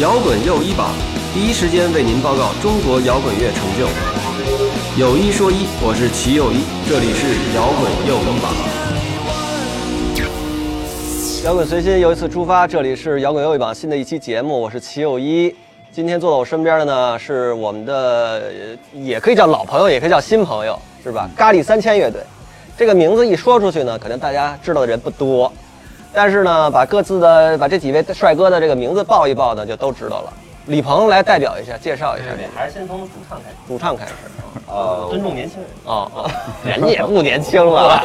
摇滚又一榜，第一时间为您报告中国摇滚乐成就。有一说一，我是齐又一，这里是摇滚又一榜。摇滚随心又一次出发，这里是摇滚又一榜新的一期节目，我是齐又一。今天坐在我身边的呢是我们的，也可以叫老朋友，也可以叫新朋友，是吧？咖喱三千乐队，这个名字一说出去呢，可能大家知道的人不多。但是呢，把各自的把这几位帅哥的这个名字报一报呢，就都知道了。李鹏来代表一下，介绍一下这个还是先从主唱开始，主唱开始。呃，尊重年轻人。哦哦，人家也不年轻了。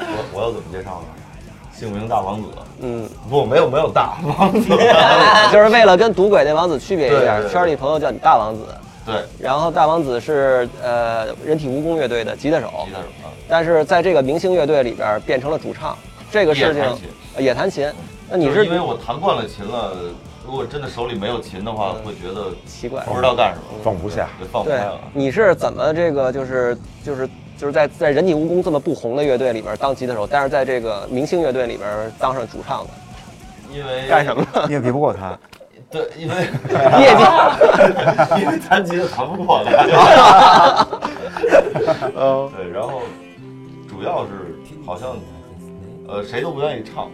我我要怎么介绍呢？姓名大王子，嗯，不，没有没有大王子，就是为了跟赌鬼那王子区别一下，圈里朋友叫你大王子。对，然后大王子是呃人体蜈蚣乐队的吉他手，吉他手啊，但是在这个明星乐队里边变成了主唱，这个事情也弹琴呃也弹琴。那你是因为我弹惯了琴了，如果真的手里没有琴的话，会觉得奇怪，不知道干什么，放不下。对，放不对开了。，你是怎么这个就是就是就是在在人体蜈蚣这么不红的乐队里边当吉他手，但是在这个明星乐队里边当上主唱的，因为干什么？呢？你也比不过他，对，因为业绩。因为弹琴弹不过他。嗯，对，然后主要是好像呃谁都不愿意唱，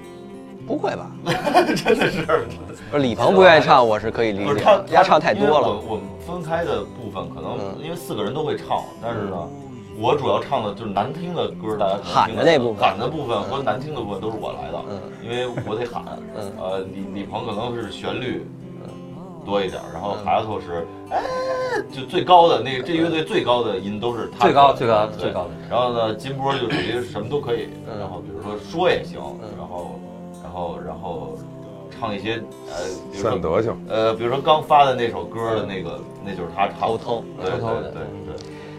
不会吧？真的是。不是李鹏不愿意唱，我是可以理解不是他的，丫唱太多了。因为我我们分开的部分可能嗯因为四个人都会唱，但是呢，我主要唱的就是难听的歌，大家喊的那部分喊的部分和难听的部分都是我来的，嗯因为我得喊，嗯呃，李李鹏可能是旋律。多一点，然后嗯海丫头是，哎，就最高的那个这乐队最高的音都是他最高最高最高的。然后呢，金波就属于什么都可以，嗯。然后比如说说也行嗯，然后然后然后唱一些呃，比如说算德行。呃，比如说刚发的那首歌的那个，那就是他唱的。偷偷对偷偷的。对对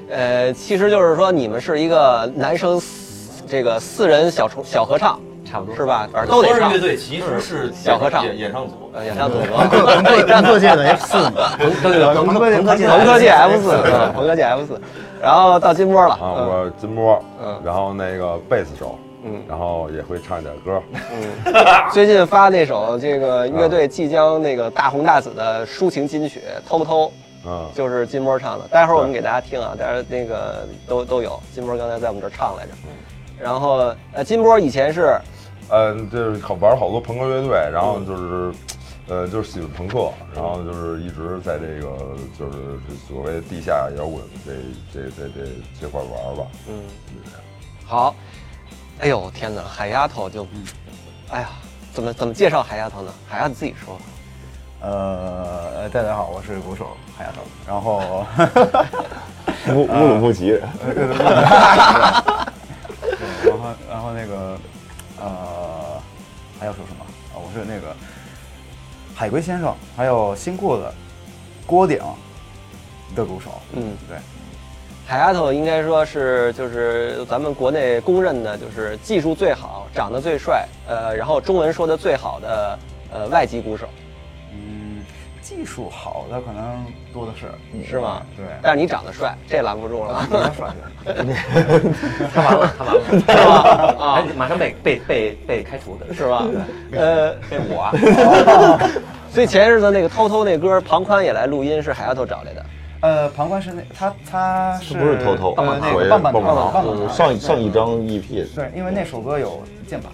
对，呃，其实就是说你们是一个男生这个四人小重小合唱，差不多是？吧？反正都得唱多人乐。队其实是小合唱演演唱组，呃，演唱组朋克界的 F 四嘛，对对对，朋克朋克界朋克界 F 四，嗯朋克界 F 四，然后到金波了，啊，我金波，嗯然后那个贝斯手，嗯然后也会唱一点歌，嗯，最近发那首这个乐队即将那个大红大紫的抒情金曲《偷偷》，嗯，就是金波唱的。待会儿我们给大家听啊，但是那个都都有。金波刚才在我们这儿唱来着。然后呃，金波以前是嗯，就是好玩好多朋克乐队，然后就是，呃，就是喜欢朋克，然后就是一直在这个就是所谓地下摇滚这这这这这块玩吧，嗯，好。哎呦天哪，海丫头就，哎呀，怎么怎么介绍海丫头呢？海丫头自己说。呃，大家好，我是鼓手海丫头。然后，乌乌鲁木齐，对 然后，然后那个，呃，还要说什么啊？我是那个海龟先生，还有新裤子郭顶的鼓手。嗯，对，海丫头应该说是就是咱们国内公认的，就是技术最好、长得最帅，呃，然后中文说的最好的呃外籍鼓手，嗯，技术好的可能多的是，是吗？对，但是你长得帅，这拦不住了，比较帅的。他完了，他完了，是吧？啊哎，马上被被被被开除的，是吧？呃，被我啊，所以前日子那个偷偷那歌，庞宽也来录音，是海丫头找来的。呃，庞宽是那他他是不是偷偷呃，那我也个棒棒棒棒糖，棒棒糖。上上一张 EP 对，因为那首歌有键盘，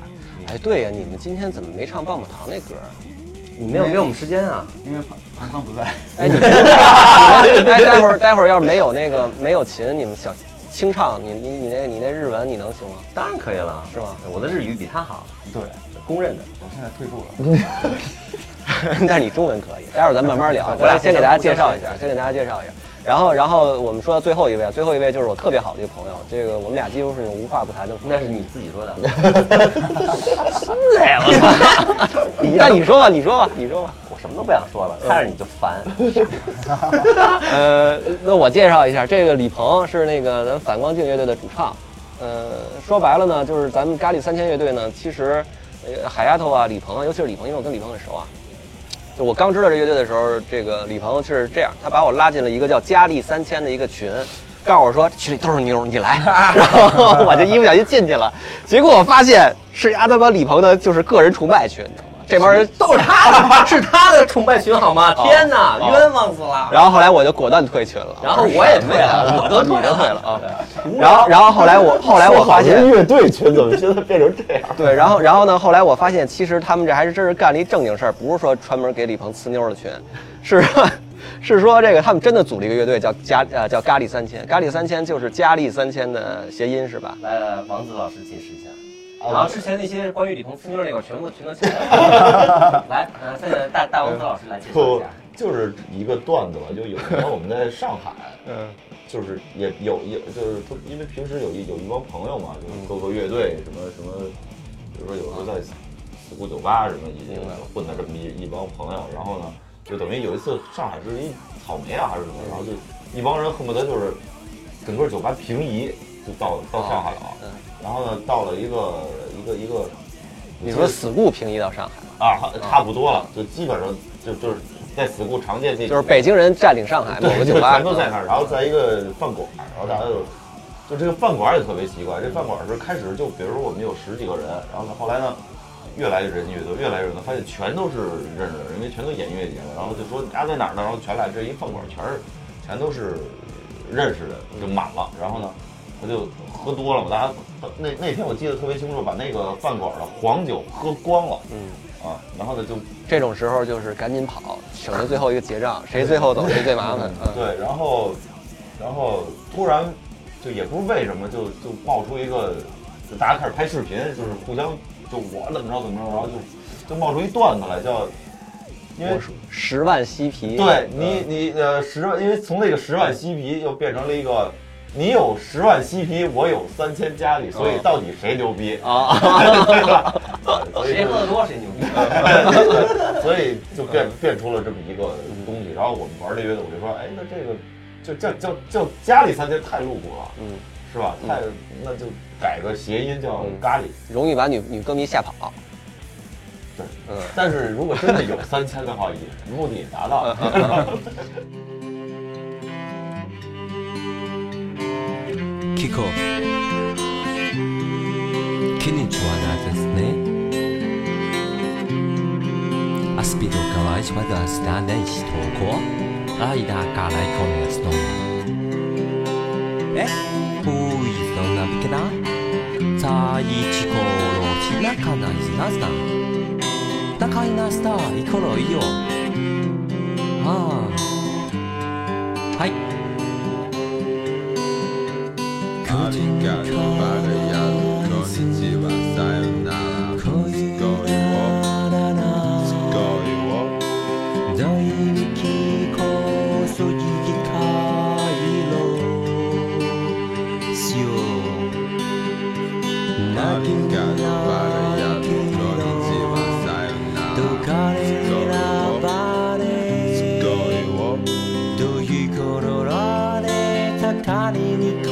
哎，对呀，你们今天怎么没唱棒棒糖那歌？你没有给我们时间啊？因为旁旁观不在。哎，你 哎，待会儿待会儿要是没有那个没有琴，你们小清唱，你你你那你那日文你能行吗？当然可以了，是吗？我的日语比他好，对，公认的。我现在退步了。但是你中文可以，待会儿咱慢慢聊。我来先给大家介绍一下，先给大家介绍一下。然后，然后我们说到最后一位，最后一位就是我特别好的一个朋友，这个我们俩几乎是无话不谈的。那是你自己说的。哎，我操！那你说吧，你说吧，你说吧。我什么都不想说了，看着你就烦。呃，那我介绍一下，这个李鹏是那个咱反光镜乐队的主唱。呃，说白了呢，就是咱们咖喱三千乐队呢，其实，呃，海丫头啊，李鹏啊，尤其是李鹏，因为我跟李鹏很熟啊。就我刚知道这乐队的时候，这个李鹏是这样，他把我拉进了一个叫“佳丽三千”的一个群，告诉我说群里都是妞，你来。然后我就一不小心进去了，结果我发现是阿德巴李鹏的就是个人崇拜群，你知道吗？这帮人都是他的，是他的崇拜群好吗？天哪，冤枉死了。然后后来我就果断退群了，然后我也退了，我都退了啊。然后然后后来我后来我发现，乐队群怎么现在变成这样？对，然后然后呢，后来我发现其实他们这还是真是干了一正经事儿，不是说专门给李鹏呲妞的群，是是说这个他们真的组了一个乐队叫加呃叫咖喱三千，咖喱三千就是佳丽三千的谐音是吧？来来，王子老师解释一下。然后之前那些关于李鹏呲妞那个全部全都清了。来，呃，现在大大王子老师来介绍一不下。，就是一个段子吧，就有一年我们在上海，嗯，就是也有也就是说因为平时有一有一帮朋友嘛，就是各个乐队什么什么，比如说有时候在四谷酒吧什么已经混的这么一一帮朋友，然后呢，就等于有一次上海是一草莓啊还是什么，然后就一帮人恨不得就是整个酒吧平移，就到到上海了，嗯，然后呢到了一个一个一个，你说死固平移到上海，啊差差不多了，就基本上就就是在死谷常见那就是北京人占领上海某个酒吧，全都在那儿，然后在一个饭馆，然后大家就就这个饭馆也特别奇怪，这饭馆是开始就比如说我们有十几个人，然后呢后来呢越来越人越多，越来越多，发现全都是认识的人，因为全都演音乐节的，然后就说家在哪儿呢？然后全来这一饭馆全是全都是认识的，就满了，然后呢。他就喝多了嘛，大家那那天我记得特别清楚，把那个饭馆的黄酒喝光了，嗯。啊，然后呢就这种时候就是赶紧跑，省得最后一个结账，谁最后走谁最麻烦。嗯，对，然后，然后突然就也不是为什么，就就冒出一个，就大家开始拍视频，就是互相就我怎么着怎么着，然后就就冒出一段子来，叫因为十万嬉皮，对你你呃十万，因为从那个十万嬉皮又变成了一个。你有十万 CP，，我有三千佳丽，所以到底谁牛逼啊？谁喝的多谁牛逼。所以就变变出了这么一个东西。然后我们玩这乐队，我就说，哎，那这个就叫叫叫家里三千太露骨了，嗯，是吧？太那就改个谐音叫咖喱。容易把女女歌迷吓跑。对，嗯，但是如果真的有三千的话，也目的也达到了。聞こう気に食わないですね Aspidokałeś wodę z danej stoko, a i da kalaj koniec no. E? Uj, to na wikna? Cai chikoro, chinaka na znazna. Takai na sta, ikoro iyo. はあ。はい。にかるばれやるこんにちはさよなら。すごいわすかいわだいびきこそぎきかいろしよなにかるばれやるこんにちはさよなら。どかれらばれすかいわどひころられたかりにこ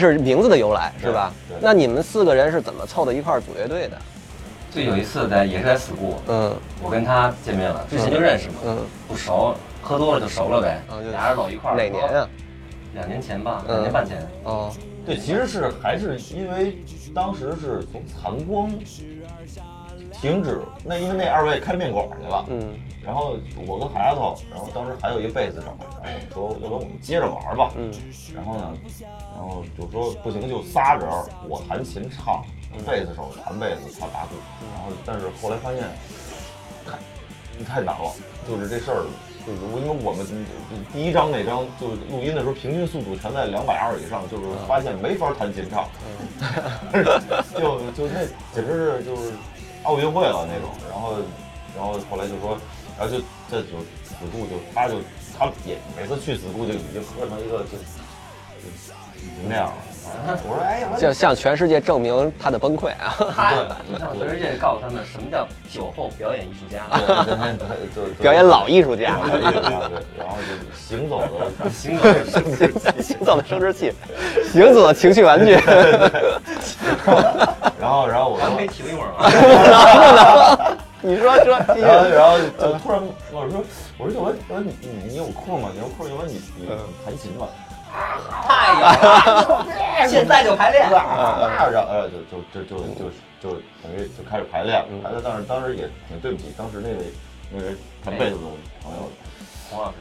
是名字的由来是吧那你们四个人是怎么凑到一块儿组乐队的？就有一次在也是在 school，嗯我跟他见面了，之前就认识嘛，嗯，不熟，喝多了就熟了呗俩人走一块儿。哪年啊？？两年前吧，嗯两年半前。哦，对，其实是还是因为当时是从残光停止，那因为那二位开面馆去了，嗯。然后我跟孩子，然后当时还有一个贝斯手，然后说要不然我们接着玩吧，嗯。然后呢，然后就说不行就仨人，我弹琴唱，贝斯手弹贝斯，他打鼓，然后但是后来发现太太难了，就是这事儿。就是因为我们第一张那张就是录音的时候，平均速度全在两百二以上，就是发现没法弹琴唱，就就那简直是就是奥运会了那种。然后然后后来就说，然后就这就子固就他就他也每次去子固就已经喝成一个就就就那样了。我说哎呀，我向向全世界证明他的崩溃啊！向全世界告诉他们什么叫酒后表演艺术家，就就表演老艺术家，老艺术家对，然后就行走的 行走的生殖 行走的生殖器，行走的情绪玩具。然后然后我咱可以说。体会一会儿吗？你说说，继续然后，然后就突然，我说，我说，要不然，要不然你你你有空吗？你有空，要不你你弹琴吧。太有了，现在就排练。啊，然后呃，就就就就就就等于就开始排练了。排练，但是当时也挺对不起当时那位那位弹贝斯的朋友，黄老师，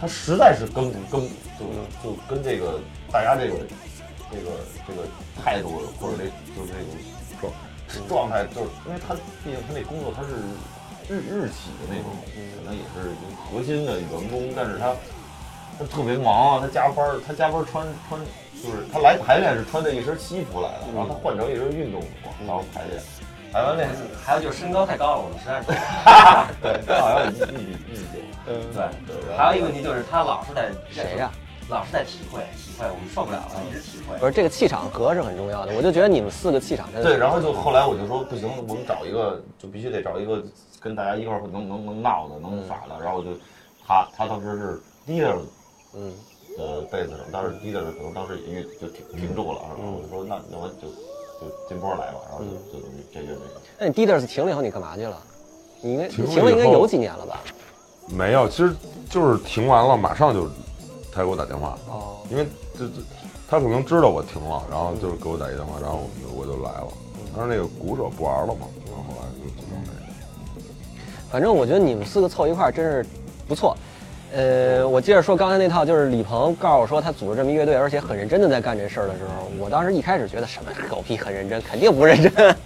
他实在是跟不跟就就跟这个大家这个这个这个态度或者这就是这种状状态，就是因为他毕竟他那工作他是日日企的那种，可能也是核心的员工，但是他他特别忙啊，他加班儿，他加班儿穿穿就是他来排练是穿着一身西服来的，然后他换成一身运动服，然后排练，排完练还有就是身高太高了，我们实在是。对，他好像一米一米九，对，对，还有一个问题就是他老是在谁呀？老是在体会体会，我们受不了了，一直体会。不是这个气场合是很重要的，我就觉得你们四个气场真的对，然后就后来我就说不行，我们找一个，就必须得找一个跟大家一块儿能能能闹的，能耍的。然后我就他他当时是 leader 嗯呃贝斯手，但是 leader 可能当时也就停停住了，然后我就说那那我就就金波来吧，然后就就等于这乐队。那你 Didders 停了以后你干嘛去了？你应该停了停了应该有几年了吧？没有，其实就是停完了，马上就他给我打电话，哦，因为这这他可能知道我停了，然后就是给我打一电话，然后我就我就来了。但是那个鼓手不玩了嘛，然后后来就就弄这个。反正我觉得你们四个凑一块儿真是不错。呃，我接着说刚才那套，就是李鹏告诉我说他组织这么一乐队，而且很认真的在干这事儿的时候，我当时一开始觉得什么狗屁很认真，肯定不认真。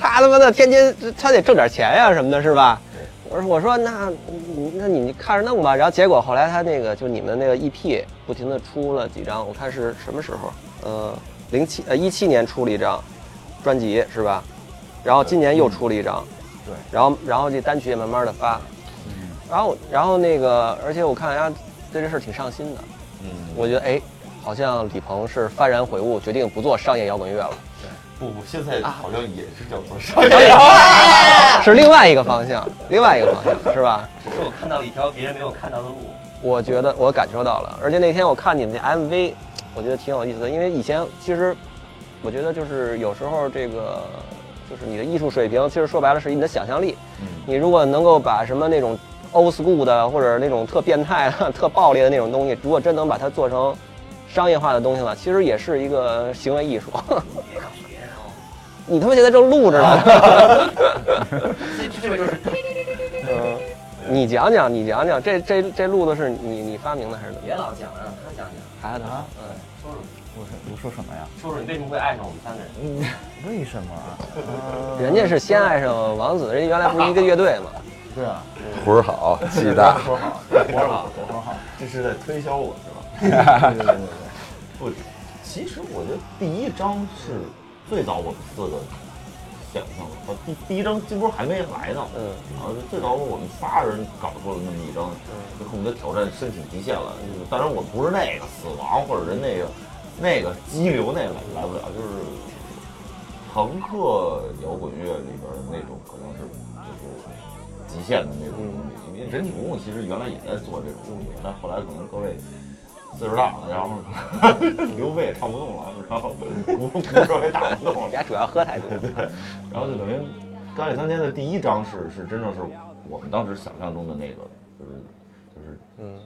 他他妈的天天他得挣点钱呀、什么的，是吧？我说我说那那你看着弄吧。然后结果后来他那个就你们那个 EP 不停的出了几张，我看是什么时候？呃，零七呃一七年出了一张专辑是吧？然后今年又出了一张，对，然后然后这单曲也慢慢的发，然后然后那个而且我看人家对这事儿挺上心的，嗯，我觉得哎好像李鹏是幡然悔悟，决定不做商业摇滚乐了，不不，现在好像也是叫做商业。摇滚是另外一个方向，另外一个方向是吧？只是我看到了一条别人没有看到的路。我觉得我感受到了，而且那天我看你们那 MV，我觉得挺有意思的，因为以前其实我觉得就是有时候这个就是你的艺术水平，其实说白了是你的想象力。你如果能够把什么那种 old school 的或者那种特变态的、特暴力的那种东西，如果真能把它做成商业化的东西了，其实也是一个行为艺术。别告诉别人哦，你他妈现在正录着呢。这这边就是嗯，你讲讲，你讲讲，这这这路子是你你发明的还是怎么别？老讲了，让他讲讲。孩子啊，嗯，说说我说我说什么呀？说说你为什么会爱上我们三个人？为什么人家是先爱上王子，人家原来不是一个乐队吗？对啊，活儿好，气大。说好，活儿好，说好，这是在推销我是吧？对对对对不，其实我觉得第一章是最早我们四个想象的，呃第第一章金波还没来呢，嗯，然后最早我们仨人搞出了那么一张，就恨不得挑战身体极限了。当然我不是那个死亡或者是那个那个激流那个来不了，就是朋克摇滚乐里边的那种可能是极限的那种东西。因为人体蜈蚣其实原来也在做这种东西，但后来可能各位。岁数大了，然后 刘备也唱不动了，然后鼓鼓手也打不动了人，家主要喝太多。然后就等于《钢铁三千》的第一章是是真正是我们当时想象中的那个，就是就是嗯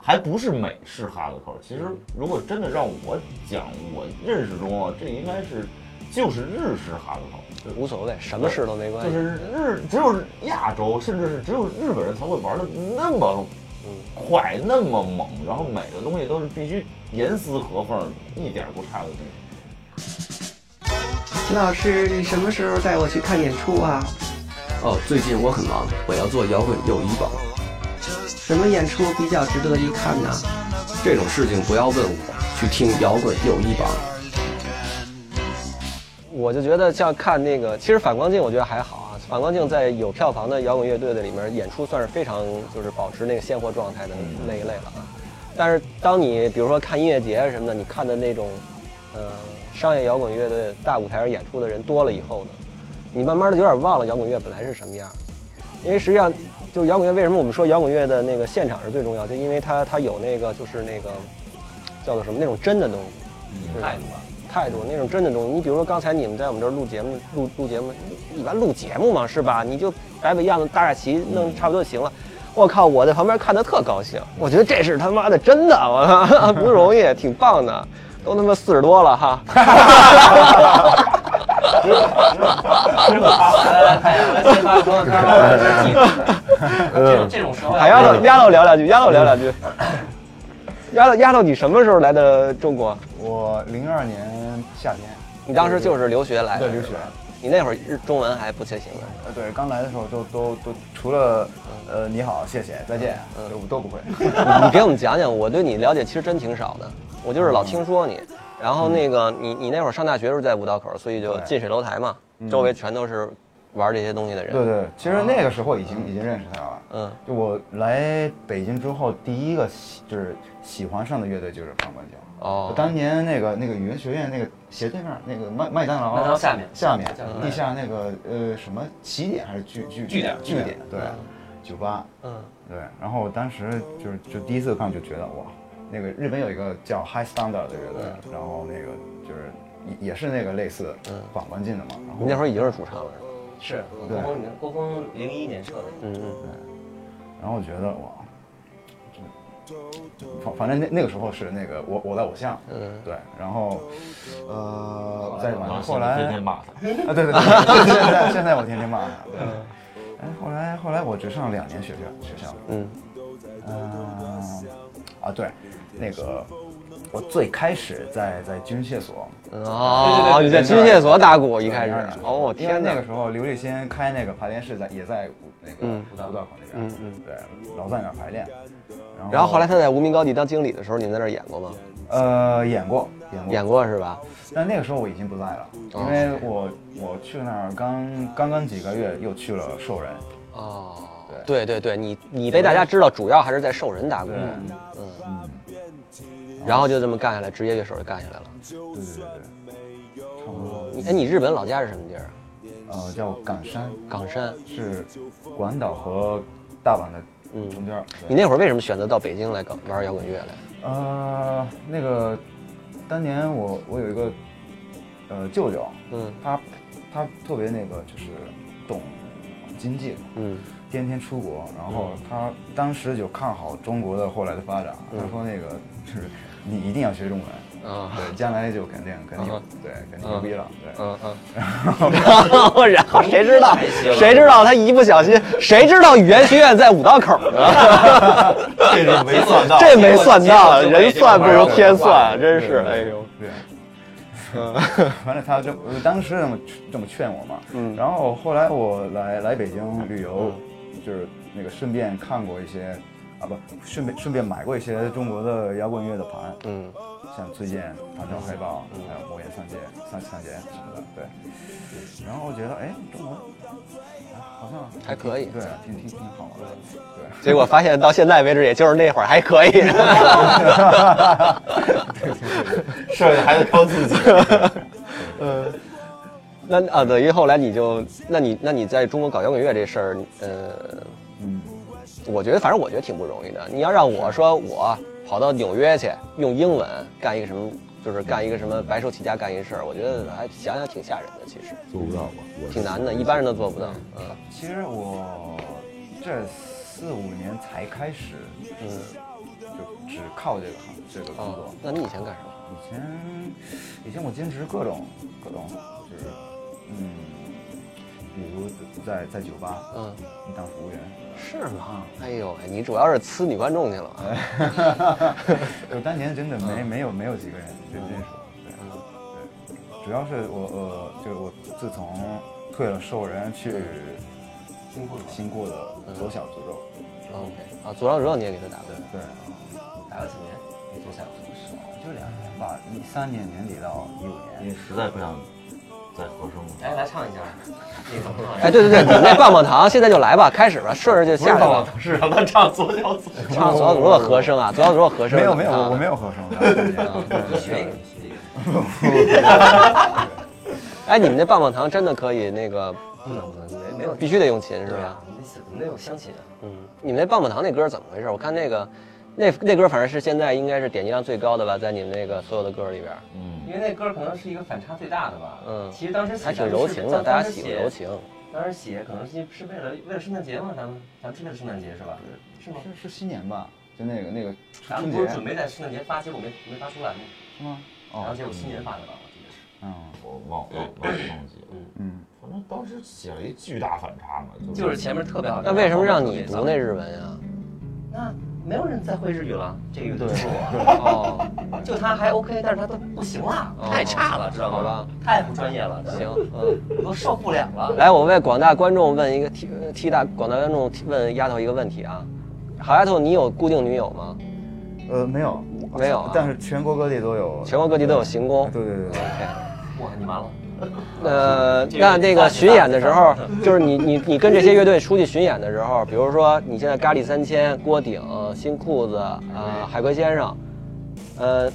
还不是美式哈德口。其实如果真的让我讲，我认识中啊，这应该是就是日式哈德克。无所谓，什么事都没关系。就是日只有亚洲，甚至是只有日本人才会玩的那么快、那么猛，然后每个东西都是必须严丝合缝，一点不差的那种。秦老师，你什么时候带我去看演出啊？哦，最近我很忙，我要做摇滚友谊榜，什么演出比较值得一看呢？这种事情不要问我，去听摇滚友谊榜。我就觉得像看那个，其实反光镜我觉得还好啊。反光镜在有票房的摇滚乐队的里面演出算是非常就是保持那个鲜活状态的那一类了啊。但是当你比如说看音乐节什么的，你看的那种，呃，商业摇滚乐队大舞台上演出的人多了以后呢，你慢慢的有点忘了摇滚乐本来是什么样。因为实际上，就摇滚乐为什么我们说摇滚乐的那个现场是最重要，就因为它它有那个就是那个叫做什么那种真的东西，态度吧。态度，那种真的东西。你比如说刚才你们在我们这儿录节目，录录节目，一般录节目嘛，是吧？你就摆摆样子，搭下旗，弄差不多就行了。我靠，我在旁边看的特高兴，我觉得这是他妈的真的，我操，不容易，挺棒的，都他妈四十多了哈。哈哈哈哈哈！哈哈哈哈哈！哈哈哈哈哈！哈哈哈哈哈。这种这种时候要海丫头，丫头聊两句，丫头聊两句。丫头，丫头，你什么时候来的中国？我零二年夏天，你当时就是留学来的，对留学。你那会儿日中文还不太行呢。呃，对，刚来的时候都都都除了呃你好、谢谢、再见，都都不会。你 你给我们讲讲，我对你了解其实真挺少的，我就是老听说你。然后那个你你那会儿上大学的时候在五道口，所以就近水楼台嘛，周围全都是玩这些东西的人。对对，其实那个时候已经已经认识他了。嗯，就我来北京之后，第一个喜就是喜欢上的乐队就是反光镜。哦当年那个那个语言学院那个斜对面那个麦麦当劳，麦当劳下面下面地下那个呃什么起点还是据据据点据点对，酒吧嗯，对。然后我当时就是就第一次看就觉得哇，那个日本有一个叫 High Standard 的乐队，然后那个就是也也是那个类似反光镜的嘛。然后你那会儿已经是主唱了。是郭峰，郭峰零一年设的。嗯嗯，然后我觉得哇，就反反正那那个时候是那个我我的偶像，嗯。对，然后呃再往然后后来天天骂他，啊对对对，现在现在我天天骂他，对，哎后来后来我只上两年学校学校，嗯。嗯啊对，那个我最开始在在军械所，哦，你在军械所打鼓一开始02年，哦，我天哪因为那个！时候刘立新开那个排练室在也在那个嗯五道口那边，嗯嗯对，老在那儿排练，然然后后来他在无名高地当经理的时候，你们在那儿演过吗？呃演过演过演过是吧？但那个时候我已经不在了，哦因为我我去那儿刚刚刚几个月，又去了兽人。哦，对对对，你你被大家知道，主要还是在兽人打鼓。嗯，嗯，然然后就这么干下来，职业乐手就干下来了。对对对对，差不多。你哎，你日本老家是什么地儿啊？呃，叫冈山，冈山。是广岛和大阪的嗯中间儿。你那会儿为什么选择到北京来搞玩摇滚乐来？呃，那个当年我我有一个呃舅舅，嗯他他特别那个就是懂经济，嗯天天出国，然后他当时就看好中国的后来的发展，嗯他说那个就是 你一定要学中文。啊。对，将来就肯定肯定嗯对肯定牛逼了，对，嗯嗯。然后 然后谁知道？谁知道他一不小心，谁知道语言学院在五道口呢？这是没算到，这没算到，人算不如天算，真是哎呦。对。反正他就当时这么这么劝我嘛，嗯。然后后来我来来北京旅游，就是那个顺便看过一些，啊不，顺便顺便买过一些中国的摇滚乐的盘，嗯像崔健、唐朝黑豹，还有魔岩三杰、三三杰什么的，对。然后我觉得，哎，中国，哎好像还可以对，挺挺挺好的，对。结果发现到现在为止，也就是那会儿还可以。剩下还得靠自己。嗯，那啊，等于后来你就，那你那你在中国搞摇滚乐这事儿，呃，嗯，我觉得反正我觉得挺不容易的。你要让我说我跑到纽约去用英文干一个什么，就是干一个什么白手起家干一事儿，我觉得还想想挺吓人的，其实做不到吧？我挺难的，一般人都做不到。嗯其实我这四五年才开始，嗯，就只靠这个行这个工作哦。，那你以前干什么？以前以前我兼职各种各种，就是嗯，比如在在酒吧，嗯，你当服务员，是吗？哎呦，喂你主要是呲女观众去了。就当年真的没没有没有几个人认认识我，对对，主要是我呃，就是我自从退了兽人去新裤新过的左小诅咒，OK，啊，左小诅咒你也给他打过？对，打了几年？没做下过就两年吧，一三年年底到一五年。因为实在不想再合声了。哎，来唱一下，那怎么唱？哎，对对对，你那棒棒糖现在就来吧，开始吧，顺着就下来吧。是让他唱左小诅咒。唱左小诅咒的和声啊，左小诅咒和声。没有没有，我我没有。有合声学一个，你学一个。哎，你们那棒棒糖真的可以那个，不能不能，没没有，必须得用琴是吧？你得你得有乡亲啊。嗯，你们那棒棒糖那歌怎么回事？我看那个，那那歌反正是现在应该是点击量最高的吧，在你们那个所有的歌里边。嗯，因为那歌可能是一个反差最大的吧。嗯其实当时写还挺柔情的，当大家写喜欢柔情。当时写可能是是为了为了圣诞节嘛，咱们咱们是为了圣诞节是吧？是吗？是是新年吧？就那个那个咱们春节不是准备在圣诞节发，结果没没发出来吗？是吗？然后哦，结果新年发的吧，我记得是。嗯我忘忘忘忘记了。嗯，反正当时写了一巨大反差嘛，就是前面特别好。那为什么让你读那日文呀？那没有人再会日语了，这个乐队除了我，哦，就他还 OK，但是他都不行了，太差了，知道吗？太不专业了，行，嗯。我都受不了了。来，我为广大观众问一个替替大广大观众问丫头一个问题啊，好丫头，你有固定女友吗？呃，没有没有啊但是全国各地都有，全国各地都有行宫。对对对对。哇，你完了。呃，那那个巡演的时候，就是你你你跟这些乐队出去巡演的时候，比如说你现在咖喱三千、郭顶、新裤子、呃海龟先生，呃，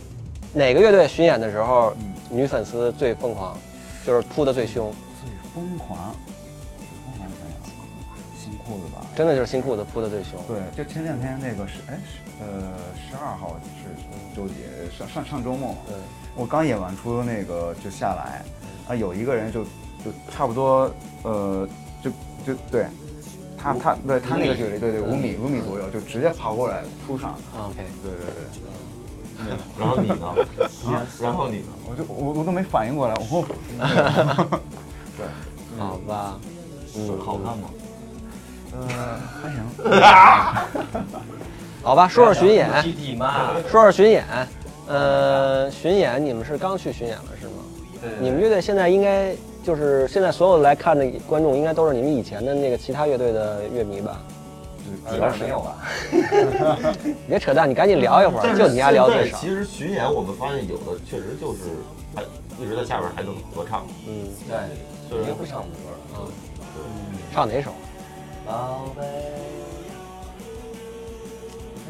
哪个乐队巡演的时候女粉丝最疯狂，就是扑的最凶？最疯狂，最疯狂想想，新裤子吧？真的就是新裤子扑的最凶。对，就前两天那个是哎是呃十二号是周几上上上周末嘛，对，我刚演完出那个就下来，啊有一个人就就差不多呃就就对。他他对他那个距离，对对五米五米左右，就直接跑过来扑上。OK，对对对，然后你呢？然后你呢？我就我我都没反应过来，我 对好吧，嗯，好看吗？呃还行。好吧，说说巡演，具体嘛，说说巡演，呃，巡演你们是刚去巡演了是吗？对你们乐队现在应该就是现在所有来看的观众，应该都是你们以前的那个其他乐队的乐迷吧？主要是没有吧？别扯淡，你赶紧聊一会儿，就你丫聊最少。其实巡演我们发现有的确实就是还一直在下边还能合唱，嗯，对，虽然肯定会唱歌的。唱哪首？宝贝，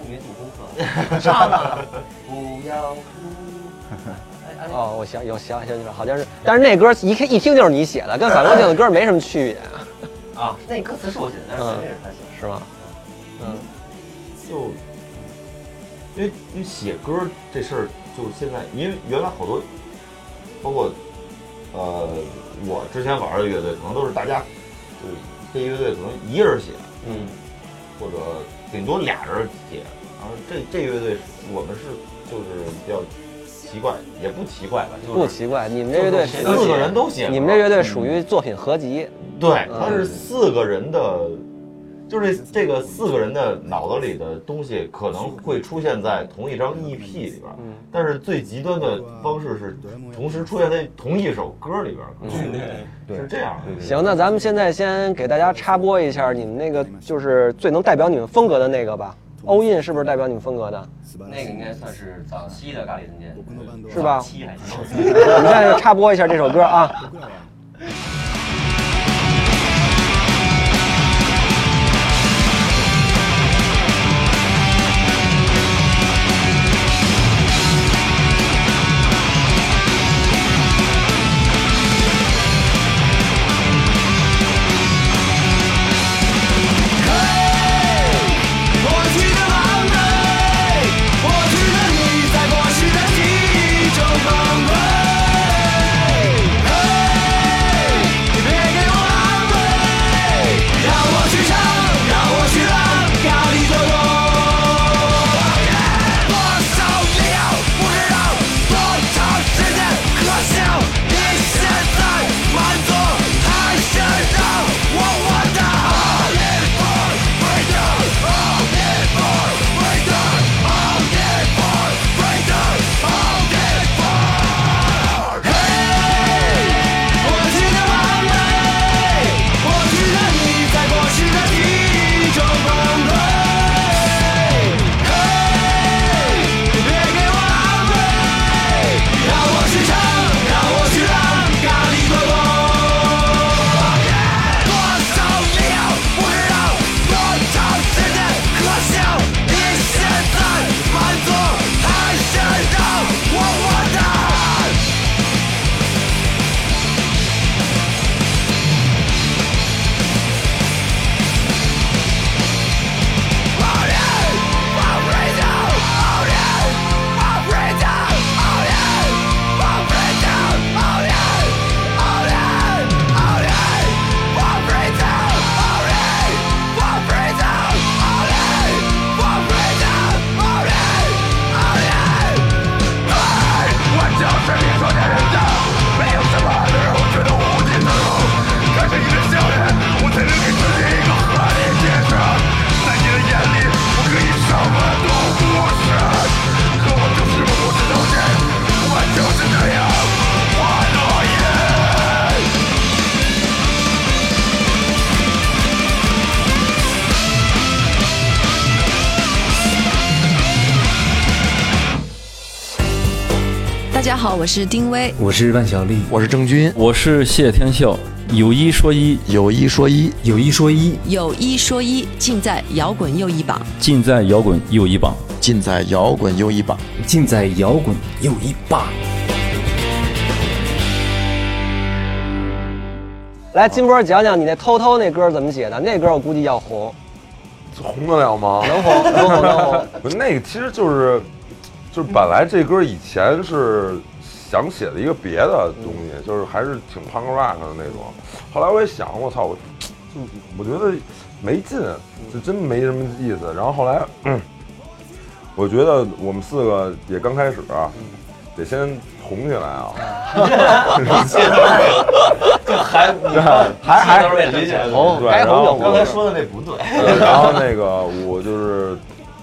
没做功课，唱吧，不要哭。哦，我想有想想起来，好像是，但是那歌一看一听就是你写的，跟反光镜的歌没什么区别，啊，那歌词是我写的，但是旋律是他写的。是吗？嗯，就因为因为写歌这事儿，就是现在，因为原来好多，包括呃我之前玩的乐队，可能都是大家就是这乐队可能一个人写，嗯，或者顶多俩人写。然后这这乐队我们是就是比较奇怪，也不奇怪吧，就是不奇怪，你们这乐队四个人都写，你们这乐队属于作品合集，对，嗯。它是四个人的，就是这个四个人的脑子里的东西可能会出现在同一张 EP 里边但是最极端的方式是同时出现在同一首歌里边儿，可能对。是这样的。行，那咱们现在先给大家插播一下你们那个就是最能代表你们风格的那个吧。欧印是不是代表你们风格的？那个应该算是早期的咖喱中间，是吧早期还是？我们现在插播一下这首歌啊。家好，我是丁薇。我是万晓利，我是郑钧，我是谢天笑。有一说一，有一说一，有一说一，有一说一，尽在摇滚又一榜。尽在摇滚又一榜，尽在摇滚又一榜，尽在摇滚又一榜。来，金波讲讲你那偷偷那歌怎么写的？那歌我估计要红，红得了吗？能红，能红，能红。不是那个，其实就是就是本来这歌以前是想写的一个别的东西，就是还是挺 punk rock 的那种。后来我也想，我操，我就我觉得没劲，就真没什么意思。然后后来，嗯，我觉得我们四个也刚开始啊，得先红起来啊。还还还都是为了理解红，对然后红。刚才说的那不对，对然后那个我就是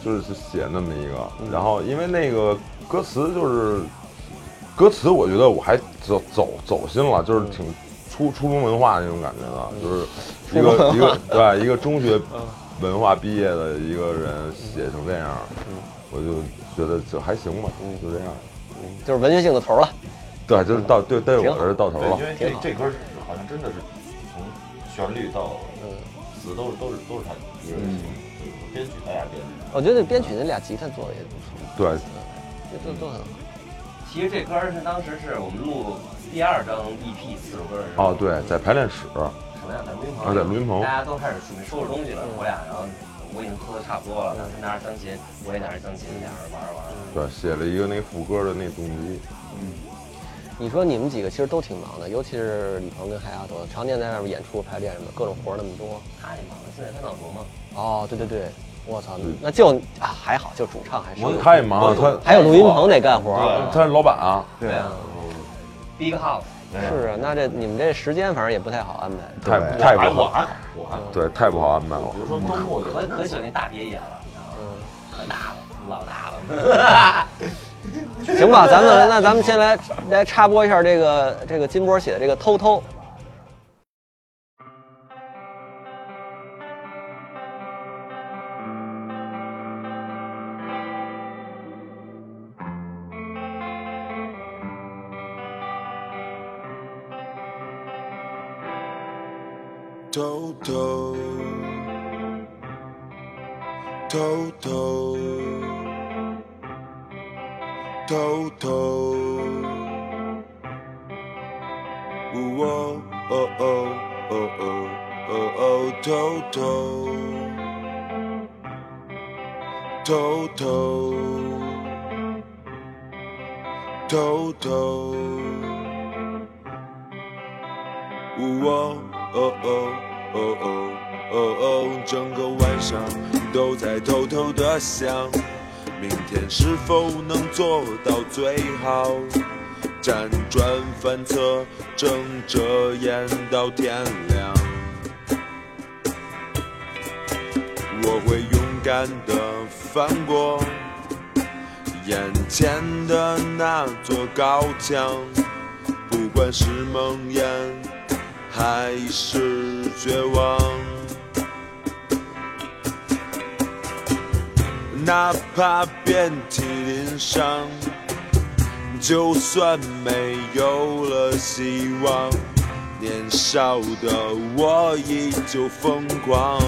就是写那么一个，然后因为那个歌词就是歌词，我觉得我还走走走心了，就是挺初初中文化那种感觉的，就是一个一个对一个中学文化毕业的一个人写成这样，我就觉得就还行吧，就这样。就是文学性的头了。对，就是到对对我这是到头了，因。为这这歌好像真的是从旋律到词都是都是都是他一个人写的，就是编曲他俩编的。我觉得编曲那俩吉他做的也不错，对，这都都很好。其实这歌是当时是我们录第二张 EP 四首歌的时候，哦，对，在排练室，什么呀，在录音棚，啊在录音棚大家都开始准备收拾东西了，我俩，然后我已经喝的差不多了，他拿着钢琴，我也拿着钢琴，俩人玩着玩着。对，写了一个那副歌的那动机。你说你们几个其实都挺忙的，尤其是李鹏跟海丫头，常年在外面演出、排练什么，各种活儿那么多。太忙了，现在他脑浊吗？哦，对对对，我操，那就啊还好，就主唱还是我太忙了，他还有录音棚得干活儿。他是老板啊。对啊，Big House。是啊，那这你们这时间反正也不太好安排。太太不好。对，太不好安排了。比如说周末有可可喜欢那大别野了，嗯，可大了，老大了。行吧，咱们那咱们先来来插播一下这个这个金波写的这个偷偷。偷偷偷偷偷偷，哦哦哦哦哦哦哦，偷偷偷偷偷偷，哦哦哦哦，整个晚上都在偷偷的想。明天是否能做到最好？辗转反侧，睁着眼到天亮。我会勇敢的翻过眼前的那座高墙，不管是梦魇还是绝望。哪怕遍体鳞伤，就算没有了希望，年少的我依旧疯狂。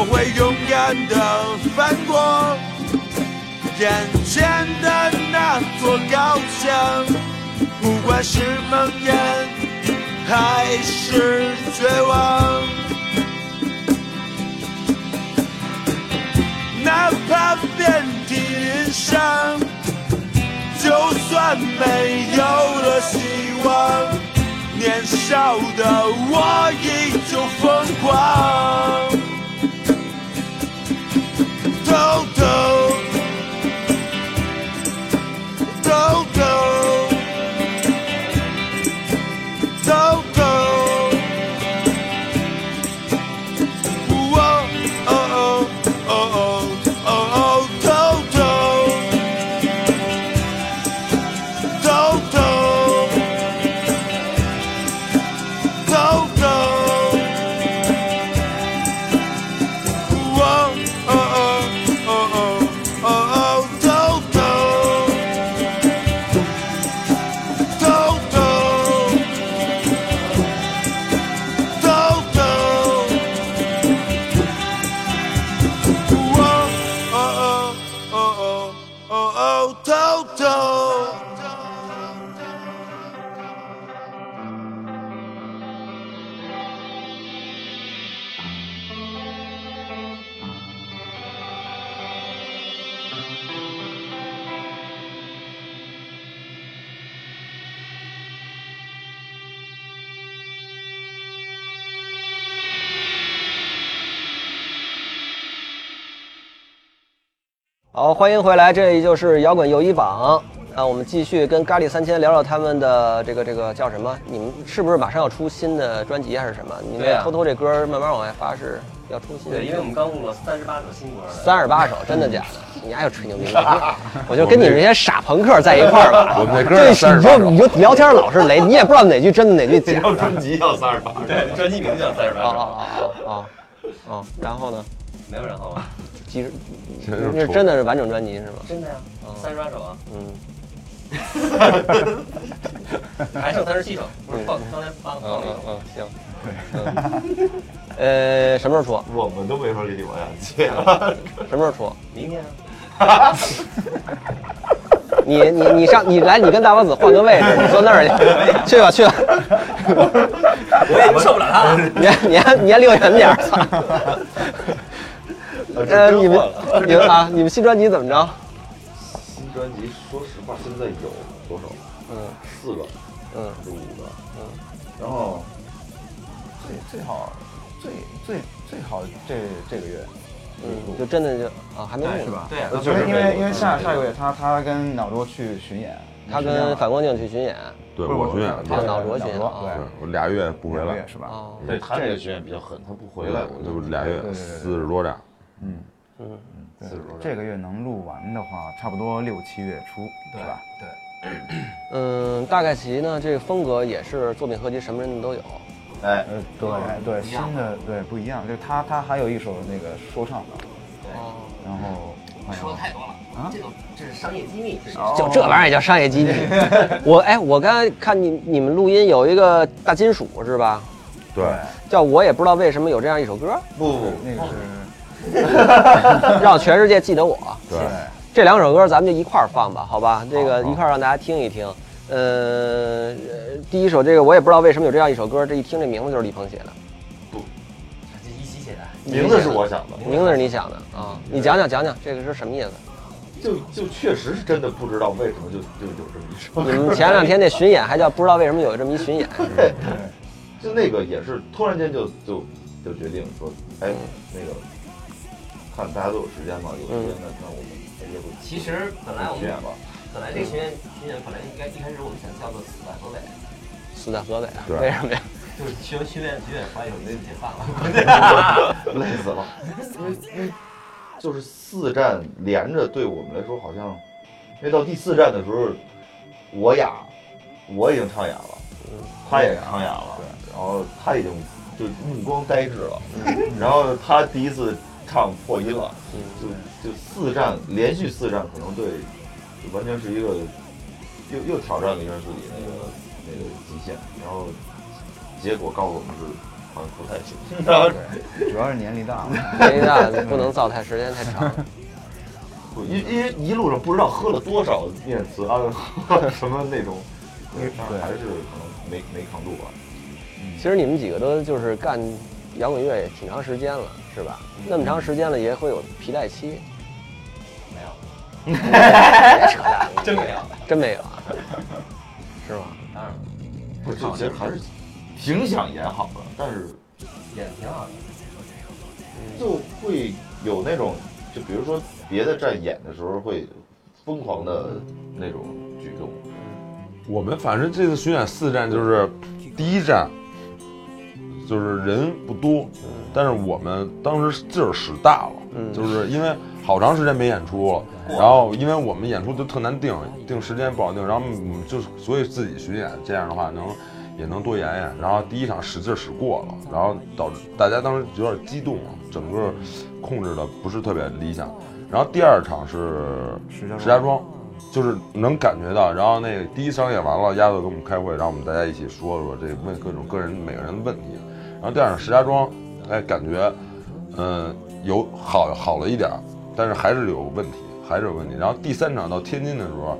我会勇敢地翻过眼前的那座高墙，不管是梦魇还是绝望，哪怕遍体鳞伤。就算没有了希望，年少的我依旧疯狂。偷偷，好，欢迎回来，这里就是摇滚友谊榜。啊，我们继续跟咖喱三千聊聊他们的这个这个叫什么？你们是不是马上要出新的专辑还是什么？你对啊们偷偷这歌慢慢往外发是要出新的？对，因为我们刚录了三十八首新歌呢。三十八首，真的假的？你还有吹牛逼呢？我就跟你这些傻朋克在一块儿吧。我们这歌这也38你就你就聊天老是雷，你也不知道哪句真的哪句 假的。专辑要三十八，对，专辑名字叫三十八首。哦哦哦哦哦，然后呢？没有然后了。其实那是真的是完整专辑是吗？真的呀，三十八首啊，嗯 还剩三十七首，不是放刚才放了一首。嗯嗯，行。嗯呃，什么时候出？我们都没法给你往下接了。什么时候出？明天啊，你你你上你来，你跟大王子换个位置，你坐那儿去，去吧去吧。我也受不了他了。你还你还你还离我远点！呃，你们 你们啊，你们新专辑怎么着？新专辑，说实话，现在有多少？嗯四个，嗯是五个，嗯，然后最最好最最最好这这个月，嗯，就真的就啊还没录是吧？对啊因为因为因为下下个月他他跟脑卓去巡演，他跟反光镜去巡演，对我巡演，他啊脑卓巡演啊对对，我俩月不回来是吧？哦对他这个巡演比较狠，他不回来，就俩月四十多站，嗯，嗯，对。这个月能录完的话，差不多六七月初，对吧？对，嗯，大概其呢，这个风格也是作品合集，什么人都有。哎，呃，对对，新的对不一样，就是他他还有一首那个说唱的，哦，然后说的太多了啊？这种这是商业机密。就这玩意儿也叫商业机密。我哎，我刚才看你你们录音有一个大金属是吧？对，叫我也不知道为什么有这样一首歌，不不，那个是 让全世界记得我。对，这两首歌咱们就一块儿放吧，好吧？这个一块儿让大家听一听。呃，第一首这个我也不知道为什么有这样一首歌，这一听这名字就是李鹏写的，这一起写的。名字是我想的，名字是你想的啊？你讲讲讲讲这个是什么意思？就就确实是真的不知道为什么就就有这么一首。你们前两天那巡演还叫不知道为什么有这么一巡演，对，就那个也是突然间就就就决定说，哎，那个看大家都有时间嘛，有时间那那我们直接就其实本来我们巡演吧，本来这个巡演巡演本来应该一开始我们想叫做死在河北，死在河北啊？对 为什么呀？就是巡巡演巡演完以后就解散了。累死了，因为因为就是四站连着，对我们来说好像，因为到第四站的时候，我哑，我已经唱哑了，他也唱哑了，对然后他已经就目光呆滞了，然后他第一次唱破音了，就就四站连续四站，可能对，就完全是一个又又挑战了一下自己那个那个极限，然后结果告诉我们是好像不太行，然后，主要是年龄大了，年 龄大不能造太时间太长。因因为一路上不知道喝了多少面慈啊，什么那种，对，但是还是可能没没扛住吧。其实你们几个都就是干摇滚乐也挺长时间了，是吧？那么长时间了也会有皮带期，没有，别扯淡，真没有，真没有啊？是吗？当然了，不是，其实还是挺想演好的，但是演挺好的。就会有那种，就比如说别的站演的时候会疯狂的那种举动。我们反正这次巡演四站，就是第一站就是人不多，但是我们当时劲儿使大了，嗯就是因为好长时间没演出了，然后因为我们演出都特难定，定时间不好定，然后我们就所以自己巡演，这样的话能也能多演演。然后第一场使劲儿使过了，然后导致大家当时有点激动了，整个控制的不是特别理想。然后第二场是石家庄石家庄，就是能感觉到。然后那个第一场演完了，丫头跟我们开会，然后我们大家一起说说这问各种个人每个人的问题。然后第二场石家庄，哎，感觉嗯、有好好了一点儿，但是还是有问题，还是有问题。然后第三场到天津的时候，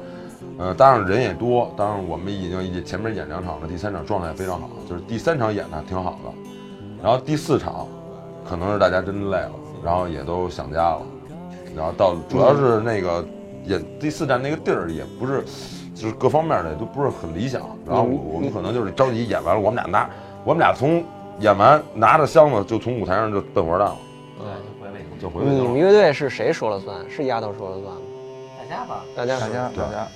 呃，当然人也多，当然我们已经前面演两场了，第三场状态非常好，就是第三场演的挺好的。然后第四场，可能是大家真累了，然后也都想家了，然后到主要是那个演第四站那个地儿也不是，就是各方面的都不是很理想。然后我我们可能就是着急演完了，我们俩拿我们俩从演完拿着箱子就从舞台上就奔火车站了。对，就回北京。就回北京。你们乐队是谁说了算？是丫头说了算吗？大家吧，大家大家大家，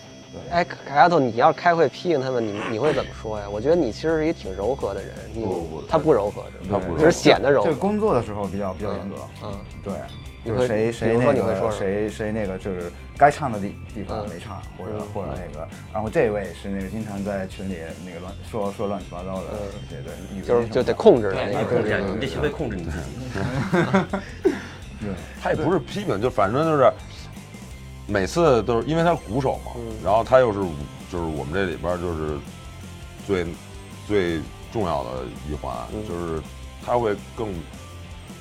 哎，凯丫头，你要是开会批评他们，你你会怎么说呀？我觉得你其实是一个挺柔和的人，你不不他不柔和，是吧他不只是显得柔和这个。工作的时候比较比较严格，嗯，对，你会就是谁比如谁那个说你会说什么谁谁那个就是该唱的地地方嗯。没唱，或者嗯。或者那个，然后这位是那个经常在群里那个乱说说乱七八糟的，对对，就是就得控制对，那个你得控制你得学会控制你自己。他也不是批评，就反正就是每次都是因为他是鼓手嘛，嗯。然后他又是就是我们这里边就是最最重要的一环，嗯。就是他会更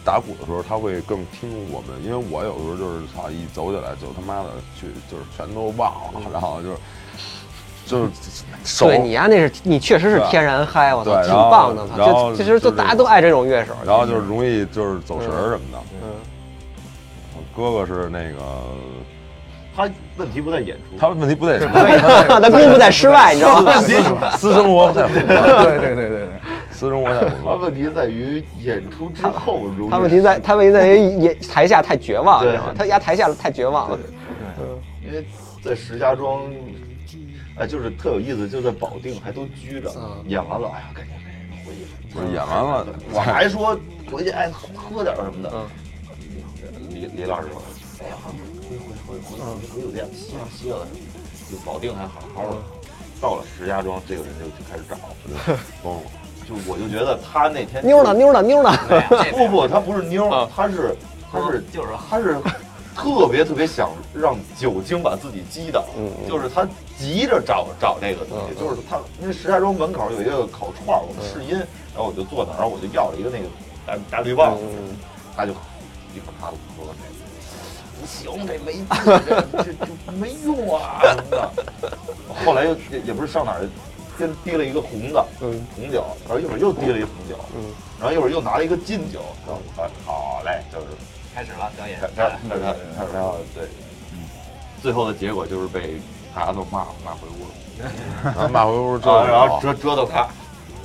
打鼓的时候他会更听我们，因为我有时候就是操一走起来就他妈的去就是全都忘了，然后就是就是对你呀，那是你确实是天然嗨，我操，挺棒的。然后就其实就就是大家都爱这种乐手，然后就是容易就是走神儿什么的。嗯，我哥哥是那个他问题不在演出，他问题不在什么，他功夫在室外，你知道吗？私生活对对对对对，私生活太混他。问题在于演出之后他问题在，他问题在于演台下太绝望，你对知道吗？他压台下太绝望了。对因为在石家庄，哎，就是特有意思，就在保定还都拘着，嗯演完了，哎呀，赶紧赶紧回去。不是演完了，我还说回去哎喝点什么的。嗯李李老师说，哎呀，回回回回回酒店歇了歇了，就保定还好好的。到了石家庄，这个人就就开始找，疯了。就我就觉得他那天妞呢？妞呢？妞呢？不不，他不是妞啊，他是他是就是他是特别特别想让酒精把自己击倒，就是他急着找找这个东西，嗯就是他因为石家庄门口有一个烤串儿，我们试音，然后我就坐那儿，然后我就要了一个那个大大绿棒，嗯他就一口他喝了这个。不行，这没这这这没用啊什么的。后来又也也不是上哪儿，先滴了一个红的，嗯红酒，然后一会儿又滴了一个红酒，嗯，然后一会儿又拿了一个劲酒，然后哎，好嘞，就是开始了表演开。开开开开，然后对，最后的结果就是被大家都骂骂回屋了，然后骂回屋之啊后，然后折折腾他，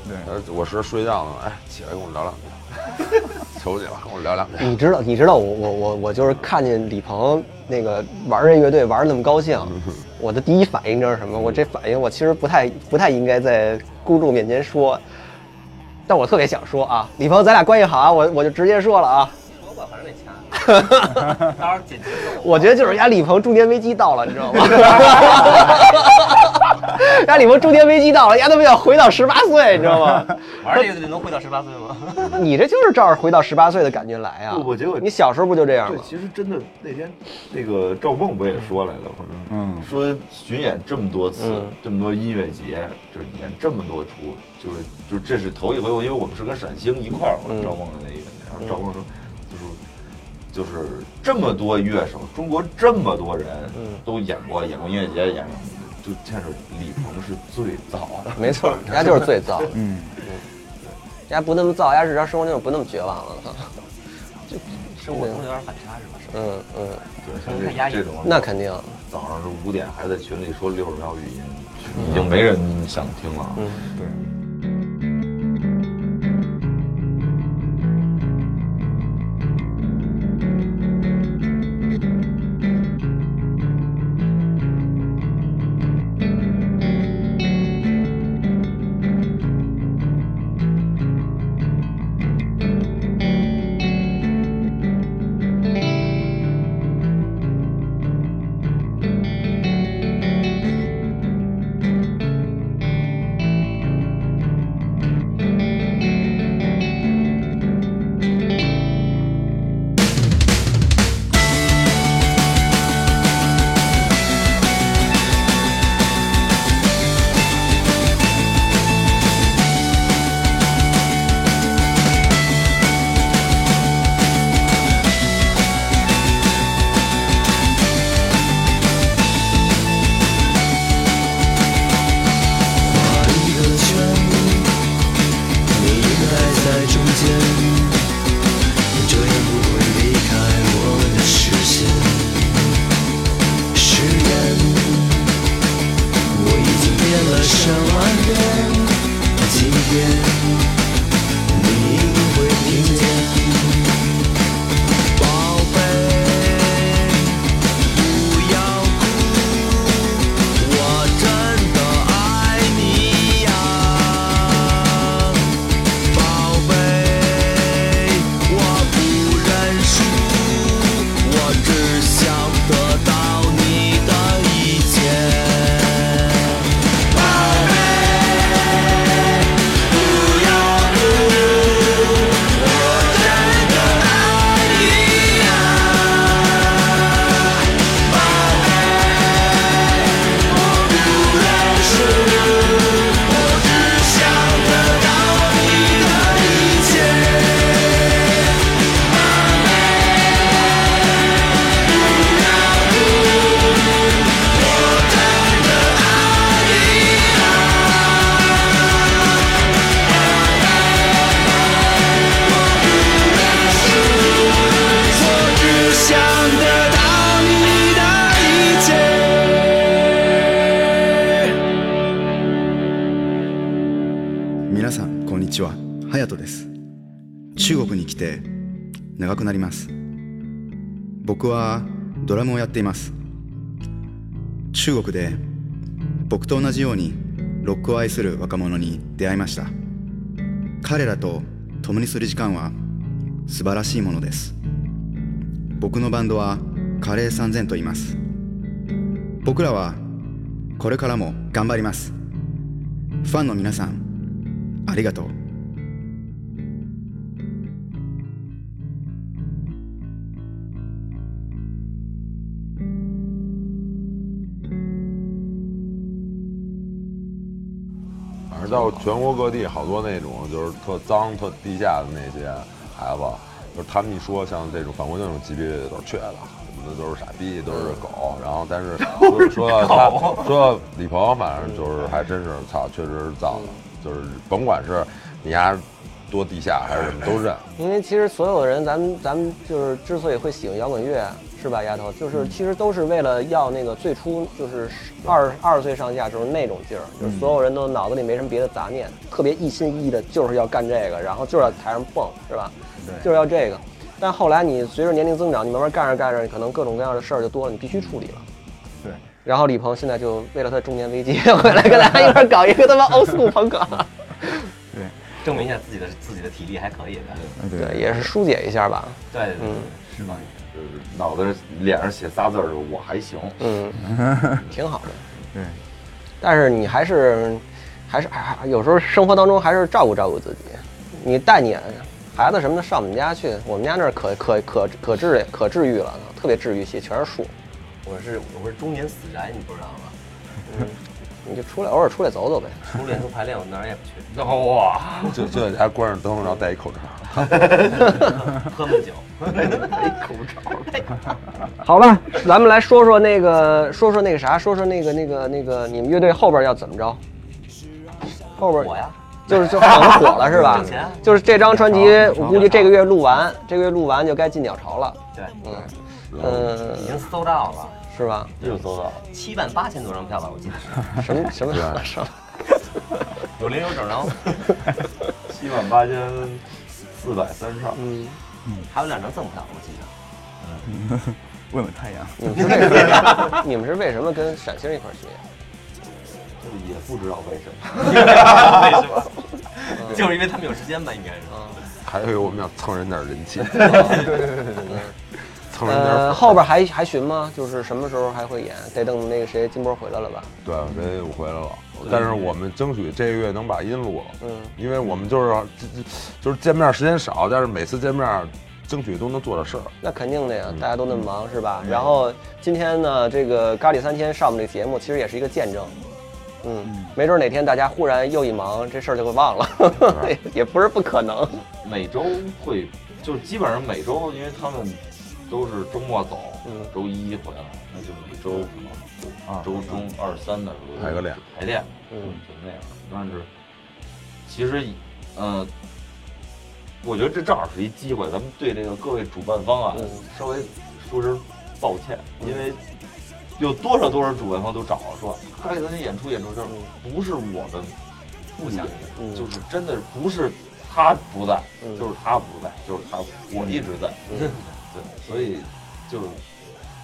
对我是睡觉呢，哎，起来跟我聊两句，求你了，跟我聊两句。你知道，你知道我我我我就是看见李鹏那个玩这乐队玩的那么高兴，我的第一反应就是什么？我这反应我其实不太不太应该在公众面前说，但我特别想说啊，李鹏咱俩关系好啊，我我就直接说了啊，说吧，反正那钱，到时候剪我觉得就是人家李鹏中年危机到了，你知道吗？人家李鹏中年危机到了，人家他妈要回到十八岁，你知道吗？玩这个就能回到十八岁吗？你这就是照着回到十八岁的感觉来啊！不不结果你小时候不就这样对，吗？其实真的那天那个赵梦不也说来了吗？嗯，说巡演这么多次，嗯这么多音乐节，就是演这么多出，就是就这是头一回，因为我们是跟陕星一块儿赵梦的那一个，然后赵梦说，就是就是这么多乐手，中国这么多人嗯都演过，演过音乐节，演过，就见着李鹏是最早的，没错，人家就是最早，人嗯，家不那么造，人家日常生活中就不那么绝望了。就生活中有点反差是吧？嗯嗯，对，太压抑了这种那肯定。早上是五点还在群里说六十秒语音，已经没人想听了。嗯对。僕と同じようにロックを愛する若者に出会いました。彼らと共にする時間は素晴らしいものです。僕のバンドはカレー3000と言います。僕らはこれからも頑張ります。ファンの皆さんありがとう。到全国各地，好多那种就是特脏、特地下的那些孩子，就是他们一说像这种反光镜那种级别的都是缺的，什么的都是傻逼，都是狗。然后但是 说到他说到李鹏，反正就是还真是操，确实是造的，就是甭管是你丫多地下还是什么都认。因为其实所有的人，咱们咱们就是之所以会喜欢摇滚乐，是吧，丫头？就是其实都是为了要那个最初就是二二十岁上下就是那种劲儿，就是所有人都脑子里没什么别的杂念，特别一心一意的就是要干这个，然后就是要台上蹦，是吧？对就是要这个。但后来你随着年龄增长，你慢慢干着干着，可能各种各样的事儿就多了，你必须处理了。对。然后李鹏现在就为了他的中年危机，回来跟大家一块儿搞一个他妈 old school 朋克。证明一下自己的自己的体力还可以的。对，也是疏解一下吧。对，嗯，是吧？就是脑子脸上写仨字儿，我还行。嗯，挺好的。对，但是你还是还是还，有时候生活当中还是照顾照顾自己。你带你孩子什么的上我们家去，我们家那儿可可可可治可治愈了，特别治愈系，全是树。我是我是中年死宅，你不知道吗？嗯，你就出来偶尔出来走走呗。除练出排练，我哪儿也不去。哇！就就在家关上灯，然后戴一口罩，喝闷酒，戴口罩。好吧，咱们来说说那个，说说那个啥，说说那个那个那个，你们乐队后边要怎么着？后边我呀，就是就好像火了是吧挣钱？就是这张专辑，我估计这个月录完，这个月录完就该进鸟巢了。对，嗯嗯，已经搜到了，是吧？又搜到七万八千多张票吧，我记得是。什么什么什么？有零有整，然后七万八千四百三十二。嗯嗯还有两张赠票，我记得。问问太阳。你们是为什么？你们是为什么跟闪星一块儿学？也不知道为什么，为什么？就是因为他们有时间吧，应该是。还有我们想蹭人点人气，对对对对对对。蹭人点粉。呃，后边还还巡吗？就是什么时候还会演？得等那个谁金波回来了吧？对，这我回来了，但是我们争取这个月能把音录了。嗯，因为我们就是就就是见面时间少，但是每次见面争取都能做点事儿。那肯定的呀，大家都那么忙是吧？然后今天呢，这个咖喱三千上我们这节目，其实也是一个见证。嗯，没准哪天大家忽然又一忙，这事儿就会忘了，也不是不可能。每周会，就是基本上每周，因为他们都是周末走，嗯，周一回来，那就每周什么，周中二三的时候排个练，排练，嗯，就那样。但是其实，呃，我觉得这正好是一机会，咱们对这个各位主办方啊，稍微说声抱歉，因为有多少多少主办方都找我说，咖喱咱这演出演出就是不是我们不想演，就是真的不是他不在，就是他不在，就是他我一直在，对，所以就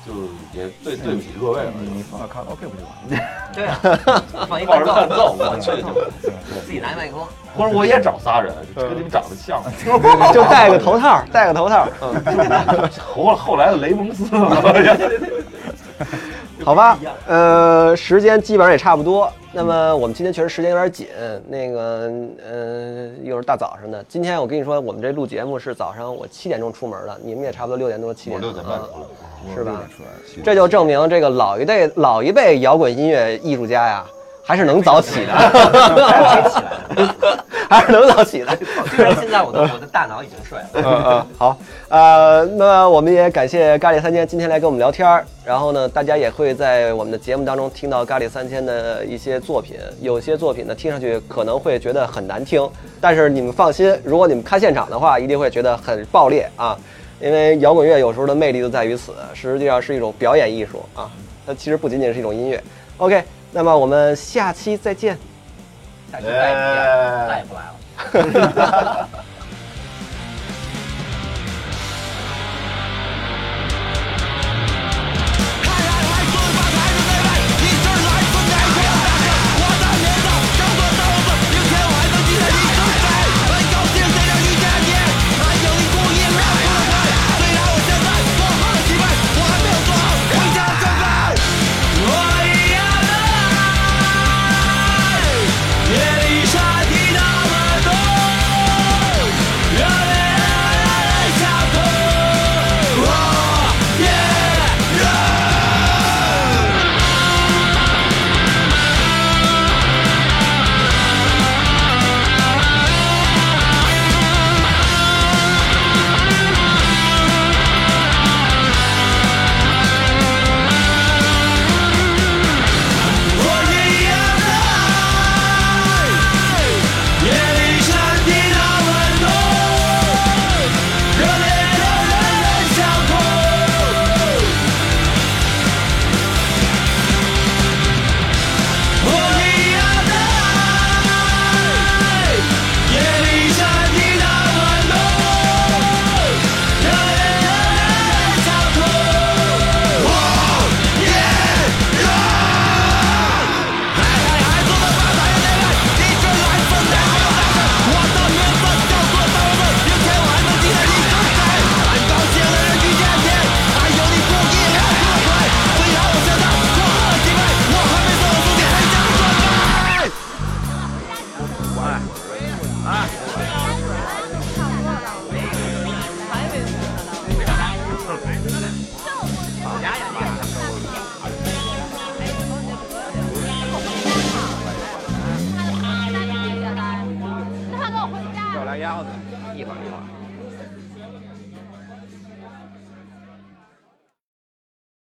就也对对不起各位了。你放个卡拉 OK 不就完了？对啊，放一抱着伴伴奏，我去就自己拿一麦克风，或者我也找仨人，跟你们长得像，就戴个头套，戴个头套。嗯，后后来的雷蒙斯。好吧，呃，时间基本上也差不多。那么我们今天确实时间有点紧，那个，呃，又是大早上的。今天我跟你说，我们这录节目是早上我七点钟出门的，你们也差不多六点多七点，六点半出来，是吧？这就证明这个老一辈老一辈摇滚音乐艺术家呀，还是能早起的，还是能早起的。虽然现在我的我的大脑已经睡了。嗯嗯，好，呃，那我们也感谢咖喱三千今天来跟我们聊天儿。然后呢，大家也会在我们的节目当中听到咖喱三千的一些作品。有些作品呢，听上去可能会觉得很难听，但是你们放心，如果你们看现场的话，一定会觉得很爆裂啊！因为摇滚乐有时候的魅力就在于此，实际上是一种表演艺术啊。它其实不仅仅是一种音乐。OK，那么我们下期再见。下期再也不见了，再也不来了。